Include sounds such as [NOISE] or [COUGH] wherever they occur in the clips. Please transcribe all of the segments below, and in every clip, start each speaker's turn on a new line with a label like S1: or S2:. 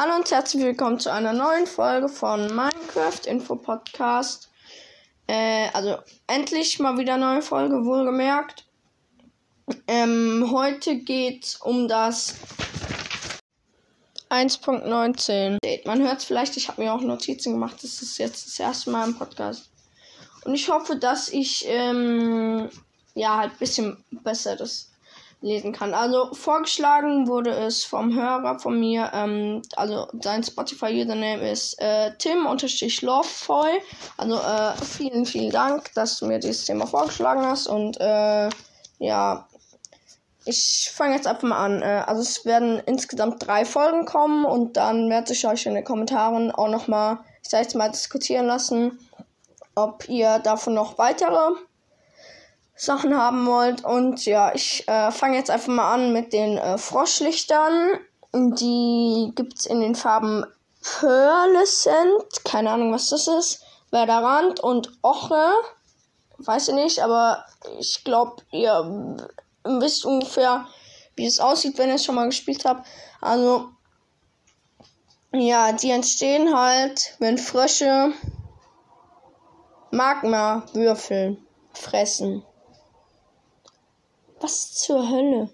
S1: Hallo und herzlich willkommen zu einer neuen Folge von Minecraft Info Podcast. Äh, also endlich mal wieder eine neue Folge, wohlgemerkt. Ähm, heute geht's um das 1.19. Man hört es vielleicht, ich habe mir auch Notizen gemacht. Das ist jetzt das erste Mal im Podcast. Und ich hoffe, dass ich ähm, ja halt ein bisschen besser das lesen kann. Also vorgeschlagen wurde es vom Hörer von mir, ähm, also sein Spotify-Username ist äh, Tim-Lovefoy. Also äh, vielen, vielen Dank, dass du mir dieses Thema vorgeschlagen hast. Und äh, ja, ich fange jetzt einfach mal an. Äh, also es werden insgesamt drei Folgen kommen und dann werde ich euch in den Kommentaren auch nochmal, ich sag jetzt mal, diskutieren lassen, ob ihr davon noch weitere Sachen haben wollt. Und ja, ich äh, fange jetzt einfach mal an mit den äh, Froschlichtern. Die gibt es in den Farben Pearlescent, keine Ahnung, was das ist, Werderrand und Ochre. Weiß ich nicht, aber ich glaube, ihr wisst ungefähr, wie es aussieht, wenn ihr es schon mal gespielt habt. Also, ja, die entstehen halt, wenn Frösche Magma-Würfel fressen. Was zur Hölle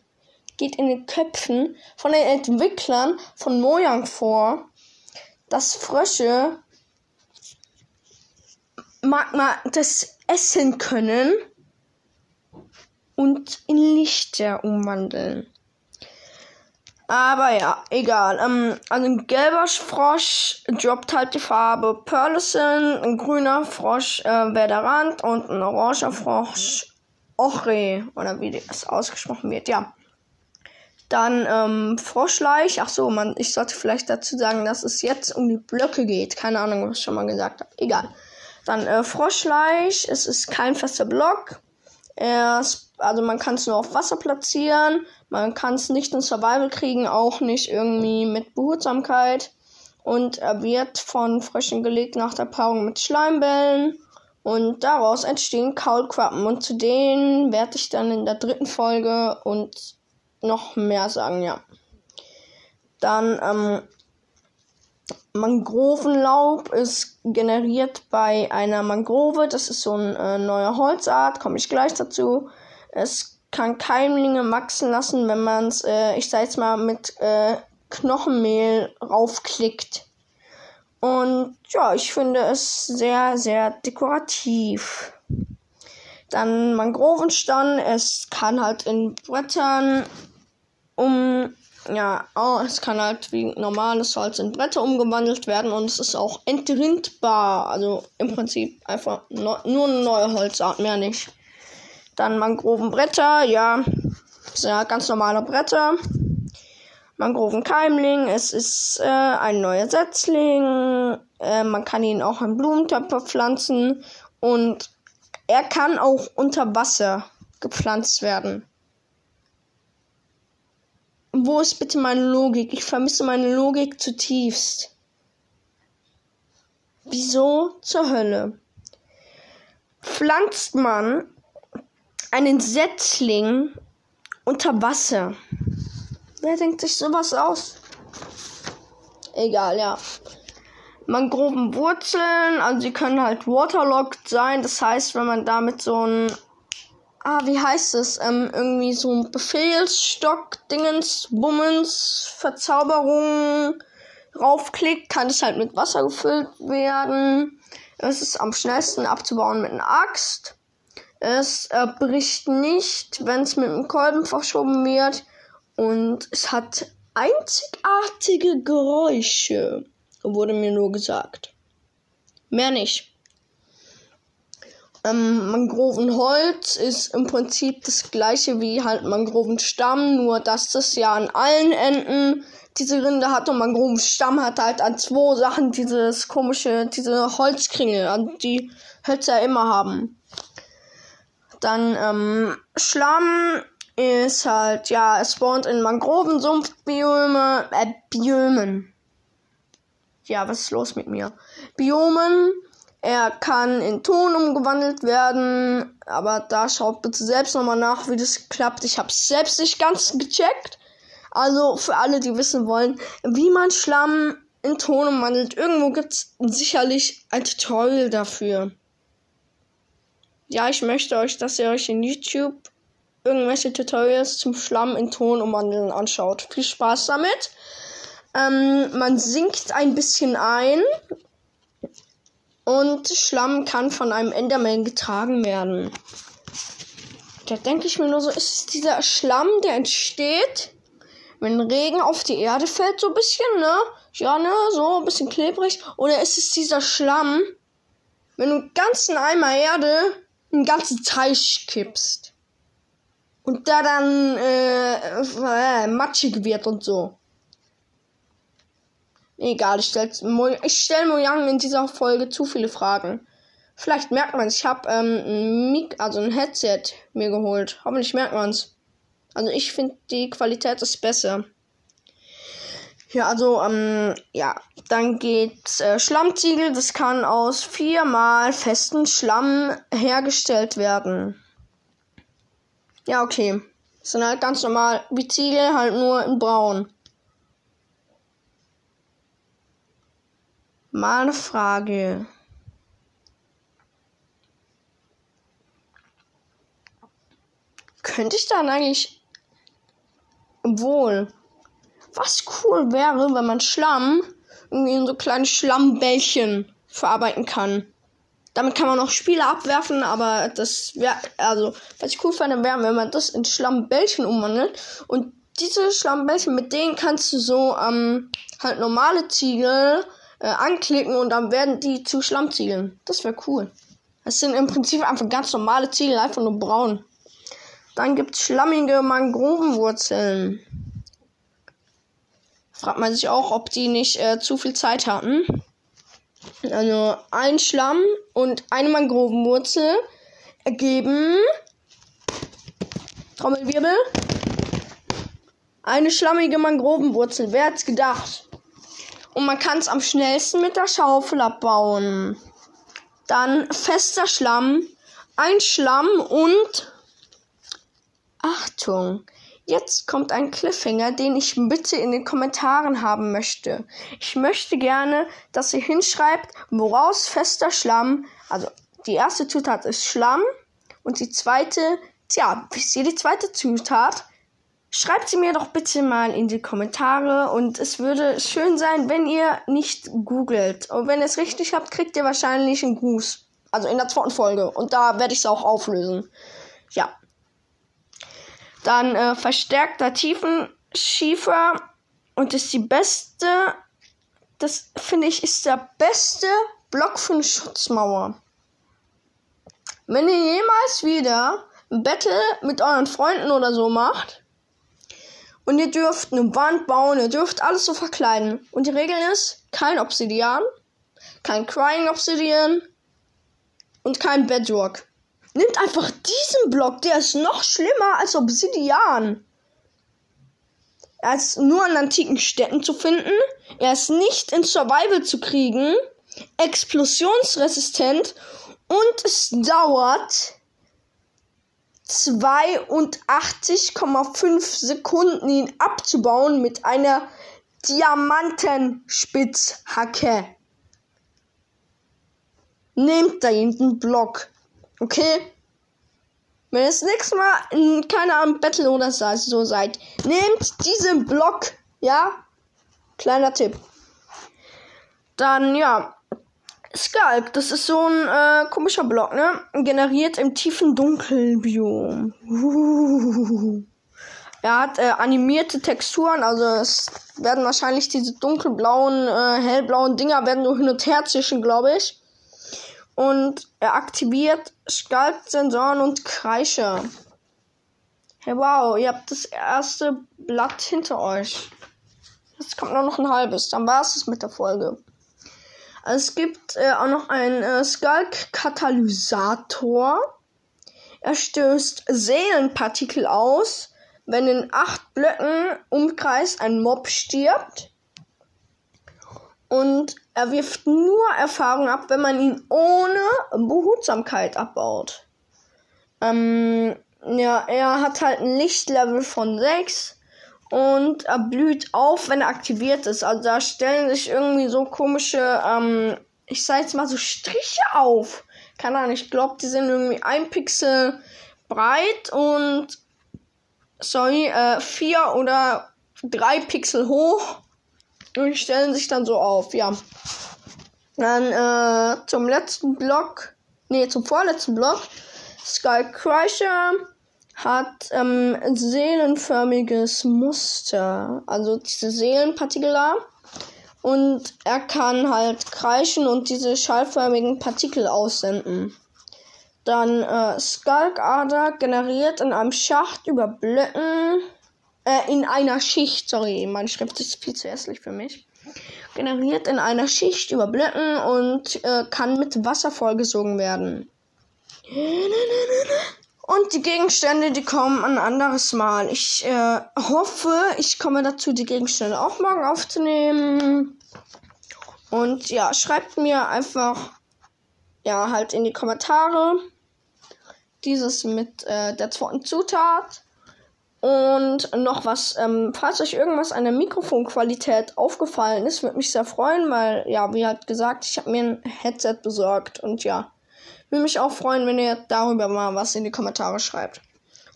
S1: geht in den Köpfen von den Entwicklern von Mojang vor, dass Frösche Magma das essen können und in Lichter umwandeln. Aber ja, egal. Ähm, also ein gelber Frosch droppt halt die Farbe Pearlescent, ein grüner Frosch äh, Werderand und ein oranger Frosch Ochre, oder wie das ausgesprochen wird, ja. Dann ähm, Froschleich. Ach so, man, ich sollte vielleicht dazu sagen, dass es jetzt um die Blöcke geht. Keine Ahnung, was ich schon mal gesagt habe. Egal. Dann äh, Froschleich. Es ist kein fester Block. Erst, also man kann es nur auf Wasser platzieren. Man kann es nicht in Survival kriegen, auch nicht irgendwie mit Behutsamkeit. Und er wird von Fröschen gelegt nach der Paarung mit Schleimbällen. Und daraus entstehen Kaulquappen. Und zu denen werde ich dann in der dritten Folge und noch mehr sagen, ja. Dann, ähm, Mangrovenlaub ist generiert bei einer Mangrove. Das ist so eine äh, neue Holzart, komme ich gleich dazu. Es kann Keimlinge wachsen lassen, wenn man es, äh, ich sag jetzt mal, mit äh, Knochenmehl raufklickt. Und ja, ich finde es sehr, sehr dekorativ. Dann Mangrovenstand. Es kann halt in Brettern um. Ja, oh, es kann halt wie normales Holz in Bretter umgewandelt werden und es ist auch entrindbar. Also im Prinzip einfach no, nur eine neue Holzart, mehr nicht. Dann Mangrovenbretter, ja, sind ja ganz normale Bretter. Mangrovenkeimling. Es ist äh, ein neuer Setzling. Äh, man kann ihn auch in Blumentöpfe pflanzen. Und er kann auch unter Wasser gepflanzt werden. Wo ist bitte meine Logik? Ich vermisse meine Logik zutiefst. Wieso zur Hölle? Pflanzt man einen Setzling unter Wasser? Wer denkt sich sowas aus? Egal, ja. Mangrovenwurzeln, also sie können halt waterlogged sein. Das heißt, wenn man damit so ein, ah, wie heißt es, ähm, irgendwie so ein Befehlsstock, Dingens, Bummens, Verzauberung raufklickt, kann es halt mit Wasser gefüllt werden. Es ist am schnellsten abzubauen mit einer Axt. Es äh, bricht nicht, wenn es mit einem Kolben verschoben wird. Und es hat einzigartige Geräusche, wurde mir nur gesagt. Mehr nicht. Ähm, Mangrovenholz ist im Prinzip das gleiche wie halt Mangrovenstamm, nur dass das ja an allen Enden diese Rinde hat und Mangrovenstamm hat halt an zwei Sachen dieses komische, diese Holzkringel, die Hölzer immer haben. Dann ähm, Schlamm ist halt, ja, es spawnt in Mangrovensumpfbiome, äh, Biomen. Ja, was ist los mit mir? Biomen. Er kann in Ton umgewandelt werden, aber da schaut bitte selbst nochmal nach, wie das klappt. Ich habe selbst nicht ganz gecheckt, Also für alle, die wissen wollen, wie man Schlamm in Ton umwandelt. Irgendwo gibt es sicherlich ein Tutorial dafür. Ja, ich möchte euch, dass ihr euch in YouTube irgendwelche Tutorials zum Schlamm in Ton umwandeln anschaut. Viel Spaß damit. Ähm, man sinkt ein bisschen ein und Schlamm kann von einem Enderman getragen werden. Da denke ich mir nur so, ist es dieser Schlamm, der entsteht, wenn Regen auf die Erde fällt, so ein bisschen, ne? Ja, ne? So ein bisschen klebrig. Oder ist es dieser Schlamm, wenn du einen ganzen Eimer Erde einen ganzen Teich kippst? Und da dann äh, äh, matschig wird und so. Egal, ich stelle ich stell Mojang in dieser Folge zu viele Fragen. Vielleicht merkt man es. Ich habe ähm, ein Mik also ein Headset mir geholt. Hoffentlich merkt man es. Also ich finde die Qualität ist besser. Ja, also ähm, ja, dann geht äh, Schlammziegel. Das kann aus viermal festen Schlamm hergestellt werden. Ja, okay. Das sind halt ganz normal wie Ziegel, halt nur in braun. Mal eine Frage. Könnte ich dann eigentlich wohl, was cool wäre, wenn man Schlamm irgendwie in so kleine Schlammbällchen verarbeiten kann. Damit kann man auch Spiele abwerfen, aber das wäre, also, was ich cool fände, wäre, wenn man das in Schlammbällchen umwandelt und diese Schlammbällchen, mit denen kannst du so, ähm, halt normale Ziegel äh, anklicken und dann werden die zu Schlammziegeln. Das wäre cool. Das sind im Prinzip einfach ganz normale Ziegel, einfach nur braun. Dann gibt es schlammige Mangrovenwurzeln. Fragt man sich auch, ob die nicht äh, zu viel Zeit hatten. Also ein Schlamm und eine Mangrovenwurzel ergeben Trommelwirbel. Eine schlammige Mangrovenwurzel. Wer hat's gedacht? Und man kann es am schnellsten mit der Schaufel abbauen. Dann fester Schlamm, ein Schlamm und Achtung, jetzt kommt ein Cliffhanger, den ich bitte in den Kommentaren haben möchte. Ich möchte gerne, dass ihr hinschreibt, woraus fester Schlamm, also die erste Zutat ist Schlamm und die zweite, tja, wisst ihr die zweite Zutat? Schreibt sie mir doch bitte mal in die Kommentare und es würde schön sein, wenn ihr nicht googelt. Und wenn ihr es richtig habt, kriegt ihr wahrscheinlich einen Gruß. Also in der zweiten Folge. Und da werde ich es auch auflösen. Ja. Dann äh, verstärkter Tiefenschiefer. Und ist die beste. Das finde ich ist der beste Block für eine Schutzmauer. Wenn ihr jemals wieder ein Battle mit euren Freunden oder so macht, und ihr dürft eine Wand bauen, ihr dürft alles so verkleiden. Und die Regel ist, kein Obsidian, kein Crying Obsidian und kein Bedrock. Nimmt einfach diesen Block, der ist noch schlimmer als Obsidian. Er ist nur an antiken Städten zu finden. Er ist nicht in Survival zu kriegen. Explosionsresistent. Und es dauert 82,5 Sekunden ihn abzubauen mit einer Diamantenspitzhacke. Nehmt da hinten Block. Okay? Wenn ihr das nächste Mal in keiner Ahnung Battle oder so seid, nehmt diesen Block. Ja? Kleiner Tipp. Dann, ja. Skalk, das ist so ein äh, komischer Block, ne? Generiert im tiefen Dunkelbiom. Uh. [LAUGHS] Er hat äh, animierte Texturen, also es werden wahrscheinlich diese dunkelblauen, äh, hellblauen Dinger werden nur hin und her zwischen, glaube ich. Und er aktiviert Skalk-Sensoren und Kreische. Hey, wow, ihr habt das erste Blatt hinter euch. Jetzt kommt nur noch ein halbes, dann war es mit der Folge. Es gibt äh, auch noch einen äh, Skulk-Katalysator. Er stößt Seelenpartikel aus, wenn in acht Blöcken Umkreis ein Mob stirbt. Und er wirft nur Erfahrung ab, wenn man ihn ohne Behutsamkeit abbaut. Ähm, ja, er hat halt ein Lichtlevel von 6 und er blüht auf, wenn er aktiviert ist. Also da stellen sich irgendwie so komische, ähm, ich sag jetzt mal so Striche auf. Keine Ahnung, ich glaube, die sind irgendwie ein Pixel breit und sorry, äh, vier oder drei Pixel hoch und die stellen sich dann so auf, ja. Dann äh, zum letzten Block, nee, zum vorletzten Block. Sky Crusher hat ähm, seelenförmiges Muster, also diese Seelenpartikel da. Und er kann halt kreischen und diese schallförmigen Partikel aussenden. Dann äh, Skulkader generiert in einem Schacht über Blöcken, äh, in einer Schicht, sorry, meine Schrift ist viel zu hässlich für mich. Generiert in einer Schicht über Blöcken und äh, kann mit Wasser vollgesogen werden. Und die Gegenstände, die kommen ein anderes Mal. Ich äh, hoffe, ich komme dazu, die Gegenstände auch morgen aufzunehmen. Und ja, schreibt mir einfach, ja, halt in die Kommentare dieses mit äh, der zweiten Zutat. Und noch was, ähm, falls euch irgendwas an der Mikrofonqualität aufgefallen ist, würde mich sehr freuen, weil, ja, wie halt gesagt, ich habe mir ein Headset besorgt und ja, würde mich auch freuen, wenn ihr darüber mal was in die Kommentare schreibt.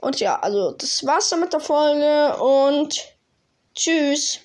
S1: Und ja, also das war's dann mit der Folge und tschüss.